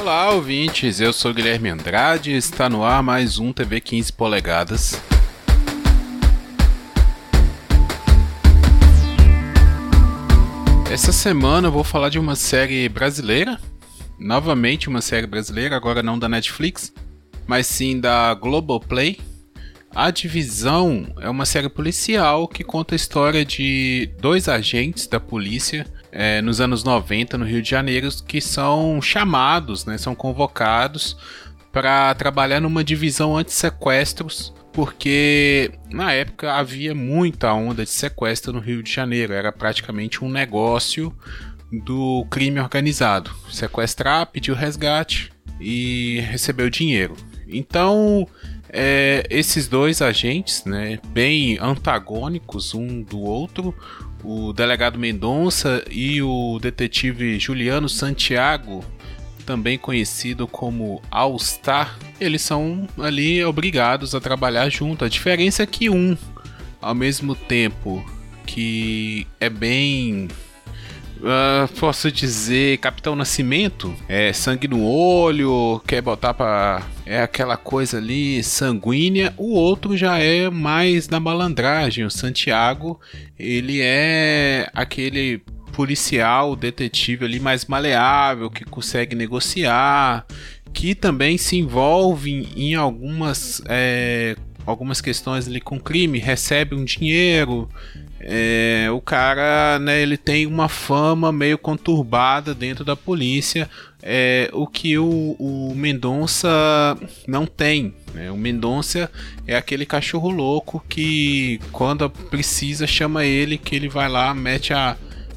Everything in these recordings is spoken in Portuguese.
Olá, ouvintes. Eu sou Guilherme Andrade. Está no ar mais um TV 15 polegadas. Essa semana eu vou falar de uma série brasileira. Novamente uma série brasileira, agora não da Netflix, mas sim da Globoplay. A Divisão é uma série policial que conta a história de dois agentes da polícia é, nos anos 90 no Rio de Janeiro que são chamados, né, são convocados para trabalhar numa divisão anti-sequestros, porque na época havia muita onda de sequestro no Rio de Janeiro, era praticamente um negócio do crime organizado. Sequestrar, pedir o resgate e receber o dinheiro. Então, é, esses dois agentes, né, bem antagônicos um do outro, o delegado Mendonça e o detetive Juliano Santiago, também conhecido como All Star, eles são ali obrigados a trabalhar junto. A diferença é que um, ao mesmo tempo que é bem Uh, posso dizer Capitão Nascimento, é sangue no olho, quer botar para é aquela coisa ali sanguínea. O outro já é mais na malandragem. O Santiago, ele é aquele policial, detetive ali mais maleável, que consegue negociar, que também se envolve em algumas é, algumas questões ali com crime, recebe um dinheiro, é, o cara, né, ele tem uma fama meio conturbada dentro da polícia, é, o que o, o Mendonça não tem. Né? O Mendonça é aquele cachorro louco que, quando precisa, chama ele, que ele vai lá, mete a,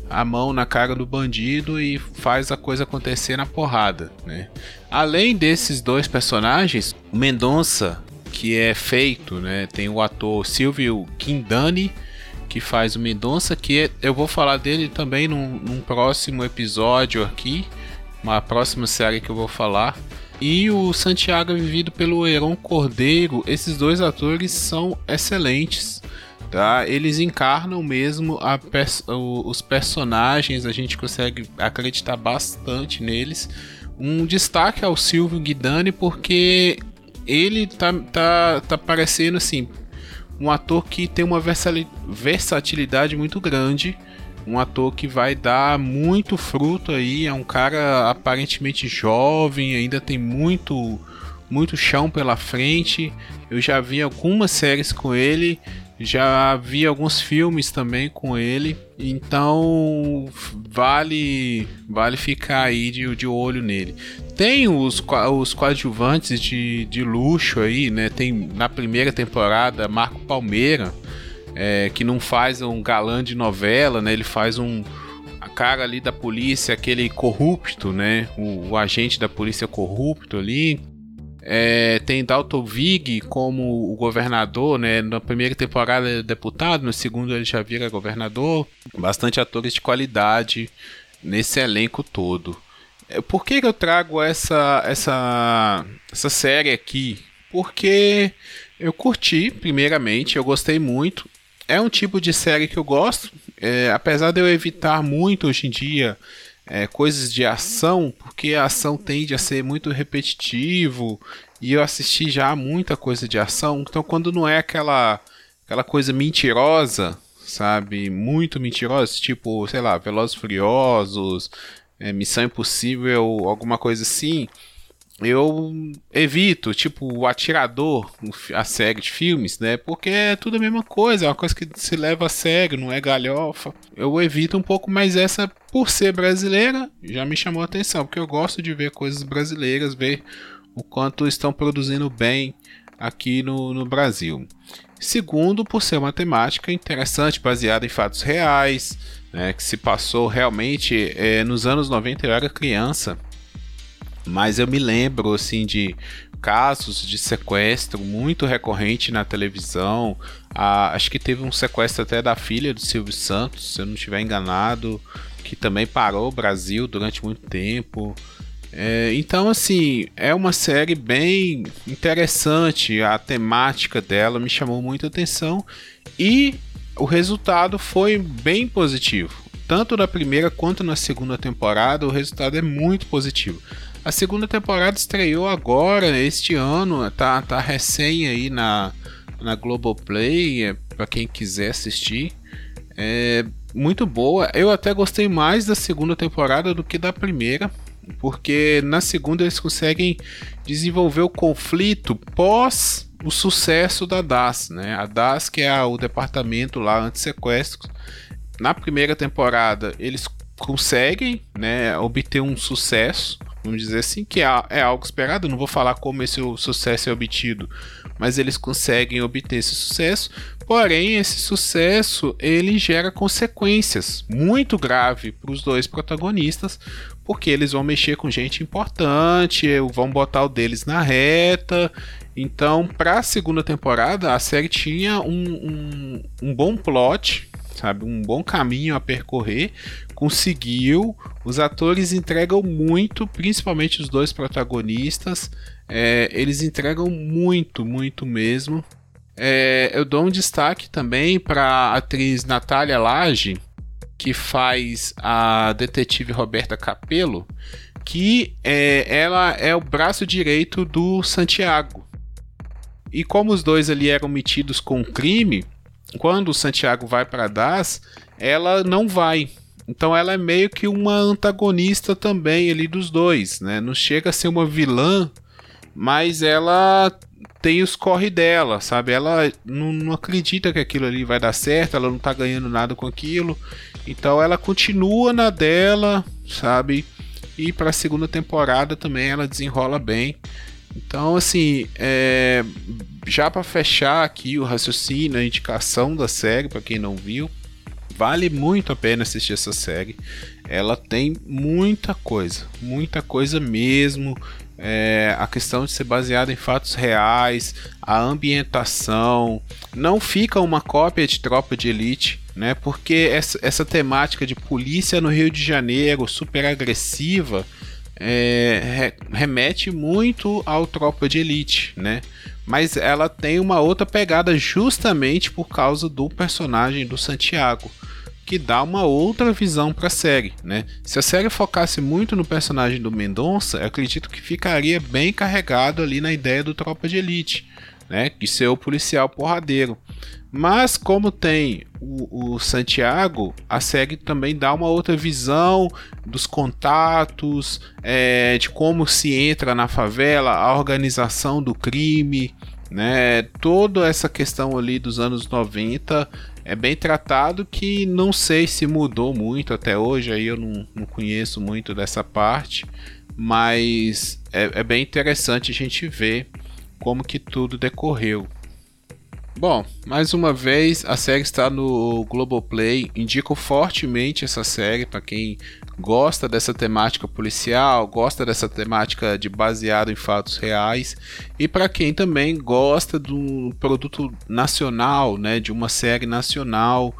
a mão na cara do bandido e faz a coisa acontecer na porrada. Né? Além desses dois personagens, o Mendonça, que é feito, né, tem o ator Silvio Quindani que faz o Mendonça, que é, eu vou falar dele também num, num, próximo episódio aqui, uma próxima série que eu vou falar. E o Santiago é vivido pelo Heron Cordeiro. Esses dois atores são excelentes. Tá? Eles encarnam mesmo pers os personagens, a gente consegue acreditar bastante neles. Um destaque ao Silvio Guidani, porque ele tá, tá, tá parecendo assim, um ator que tem uma versatilidade muito grande, um ator que vai dar muito fruto aí, é um cara aparentemente jovem, ainda tem muito muito chão pela frente. Eu já vi algumas séries com ele, já vi alguns filmes também com ele, então vale vale ficar aí de, de olho nele. Tem os, os coadjuvantes de, de luxo aí, né? Tem na primeira temporada Marco Palmeira, é, que não faz um galã de novela, né? Ele faz um a cara ali da polícia, aquele corrupto, né? O, o agente da polícia corrupto ali. É, tem Dalton Vig como o governador, né? Na primeira temporada ele é deputado, no segundo ele já vira governador. Bastante atores de qualidade nesse elenco todo. É, por que, que eu trago essa, essa, essa série aqui? Porque eu curti, primeiramente, eu gostei muito. É um tipo de série que eu gosto, é, apesar de eu evitar muito hoje em dia é, coisas de ação, porque a ação tende a ser muito repetitivo e eu assisti já muita coisa de ação, então quando não é aquela aquela coisa mentirosa, sabe, muito mentirosa, tipo, sei lá, Velozes Furiosos, é, Missão Impossível, alguma coisa assim, eu evito, tipo, o Atirador, a série de filmes, né? Porque é tudo a mesma coisa, é uma coisa que se leva a sério, não é galhofa. Eu evito um pouco, mas essa, por ser brasileira, já me chamou a atenção, porque eu gosto de ver coisas brasileiras, ver o quanto estão produzindo bem aqui no, no Brasil. Segundo, por ser uma temática interessante, baseada em fatos reais, né, que se passou realmente é, nos anos 90. Eu era criança mas eu me lembro assim de casos de sequestro muito recorrente na televisão. Ah, acho que teve um sequestro até da filha do Silvio Santos, se eu não estiver enganado, que também parou o Brasil durante muito tempo. É, então, assim, é uma série bem interessante. A temática dela me chamou muita atenção e o resultado foi bem positivo. Tanto na primeira quanto na segunda temporada, o resultado é muito positivo A segunda temporada estreou agora, este ano, tá, tá recém aí na, na Globoplay, é, para quem quiser assistir. É muito boa. Eu até gostei mais da segunda temporada do que da primeira, porque na segunda eles conseguem desenvolver o conflito pós o sucesso da DAS, né? A DAS que é o departamento lá anti-sequestros. Na primeira temporada eles conseguem, né, obter um sucesso, vamos dizer assim, que é, é algo esperado. Não vou falar como esse sucesso é obtido, mas eles conseguem obter esse sucesso. Porém, esse sucesso ele gera consequências muito graves para os dois protagonistas, porque eles vão mexer com gente importante, vão botar o deles na reta. Então, para a segunda temporada, a série tinha um, um, um bom plot, sabe, um bom caminho a percorrer. Conseguiu, os atores entregam muito, principalmente os dois protagonistas. É, eles entregam muito, muito mesmo. É, eu dou um destaque também para a atriz Natália Lage, que faz a detetive Roberta Capello, que é, ela é o braço direito do Santiago. E como os dois ali eram metidos com crime, quando o Santiago vai para Das, ela não vai. Então ela é meio que uma antagonista também ali dos dois, né? Não chega a ser uma vilã, mas ela tem os corre dela, sabe? Ela não, não, acredita que aquilo ali vai dar certo, ela não tá ganhando nada com aquilo. Então ela continua na dela, sabe? E para a segunda temporada também ela desenrola bem. Então, assim, é, já para fechar aqui o raciocínio, a indicação da série, para quem não viu, vale muito a pena assistir essa série. Ela tem muita coisa, muita coisa mesmo. É, a questão de ser baseada em fatos reais, a ambientação, não fica uma cópia de Tropa de Elite, né? Porque essa, essa temática de polícia no Rio de Janeiro, super agressiva, é, remete muito ao Tropa de Elite, né? Mas ela tem uma outra pegada justamente por causa do personagem do Santiago, que dá uma outra visão para a série, né? Se a série focasse muito no personagem do Mendonça, acredito que ficaria bem carregado ali na ideia do Tropa de Elite, né? De ser o policial porradeiro. Mas como tem o, o, Santiago, a série também dá uma outra visão dos contatos, é, de como se entra na favela, a organização do crime, né? Toda essa questão ali dos anos 90 é bem tratado que não sei se mudou muito até hoje, aí eu não, não conheço muito dessa parte, mas é, é bem interessante a gente ver como que tudo decorreu. Bom, mais uma vez a série está no Globoplay. Indico fortemente essa série para quem gosta dessa temática policial, gosta dessa temática de baseado em fatos reais e para quem também gosta do produto nacional, né, de uma série nacional,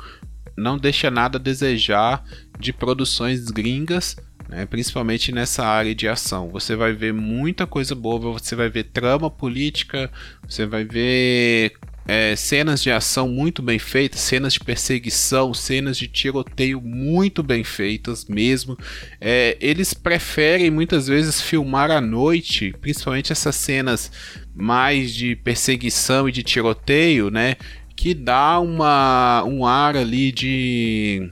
não deixa nada a desejar de produções gringas. Né, principalmente nessa área de ação, você vai ver muita coisa boa. Você vai ver trama política, você vai ver é, cenas de ação muito bem feitas, cenas de perseguição, cenas de tiroteio muito bem feitas mesmo. É, eles preferem muitas vezes filmar à noite, principalmente essas cenas mais de perseguição e de tiroteio, né? Que dá uma, um ar ali de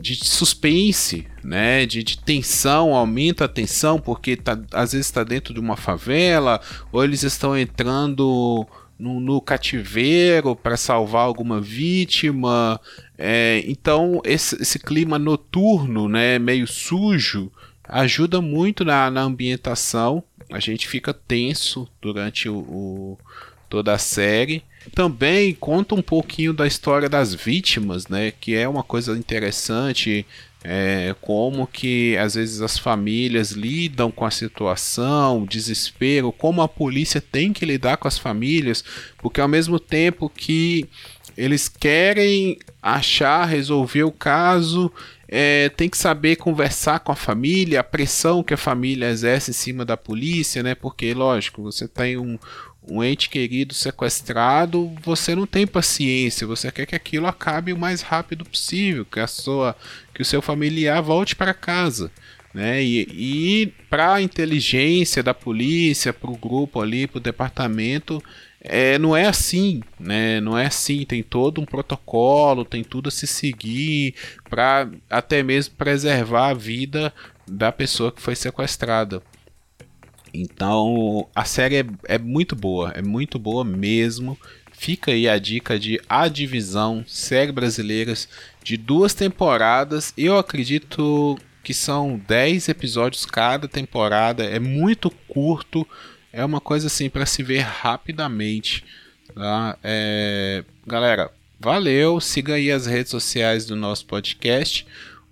de suspense, né, de, de, tensão, aumenta a tensão porque tá, às vezes está dentro de uma favela ou eles estão entrando no, no cativeiro para salvar alguma vítima. É, então, esse, esse, clima noturno, né, meio sujo, ajuda muito na, na ambientação. A gente fica tenso durante o, o, toda a série. Também conta um pouquinho da história das vítimas, né, que é uma coisa interessante é, como que às vezes as famílias lidam com a situação, o desespero, como a polícia tem que lidar com as famílias, porque ao mesmo tempo que eles querem achar, resolver o caso, é, tem que saber conversar com a família, a pressão que a família exerce em cima da polícia, né? Porque, lógico, você tem um, um ente querido sequestrado, você não tem paciência, você quer que aquilo acabe o mais rápido possível, que a sua, que o seu familiar volte para casa. né? E, e para a inteligência da polícia, para o grupo ali, para o departamento, é, não é assim, né? Não é assim. Tem todo um protocolo, tem tudo a se seguir para até mesmo preservar a vida da pessoa que foi sequestrada. Então a série é, é muito boa, é muito boa mesmo. Fica aí a dica de A Divisão, série brasileiras de duas temporadas. Eu acredito que são 10 episódios cada temporada, é muito curto, é uma coisa assim para se ver rapidamente. Tá? É... Galera, valeu, siga aí as redes sociais do nosso podcast.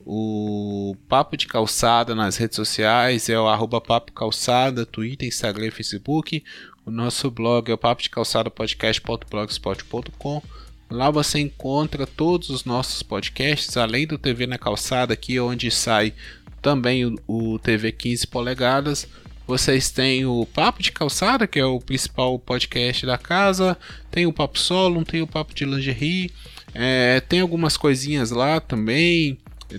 O Papo de Calçada nas redes sociais é o arroba Papo Calçada, Twitter, Instagram e Facebook. O nosso blog é o papo de calçada podcast.blogspot.com. Lá você encontra todos os nossos podcasts, além do TV na Calçada, aqui onde sai também o, o TV 15 polegadas. Vocês têm o Papo de Calçada, que é o principal podcast da casa. Tem o Papo Solo, tem o Papo de Lingerie. É, tem algumas coisinhas lá também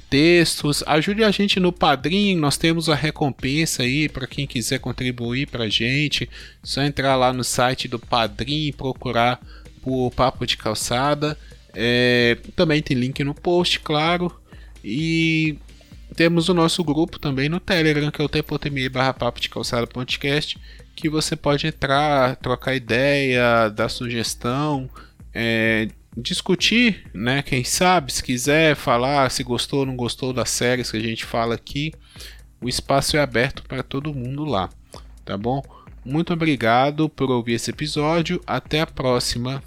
textos. Ajude a gente no Padrim, nós temos a recompensa aí para quem quiser contribuir para a gente. Só entrar lá no site do Padrim e procurar por Papo de Calçada. É, também tem link no post, claro. E temos o nosso grupo também no Telegram, que é o t.me barra papo de calçada podcast, que você pode entrar, trocar ideia, dar sugestão, é, discutir, né? Quem sabe, se quiser falar se gostou ou não gostou das séries que a gente fala aqui, o espaço é aberto para todo mundo lá, tá bom? Muito obrigado por ouvir esse episódio, até a próxima.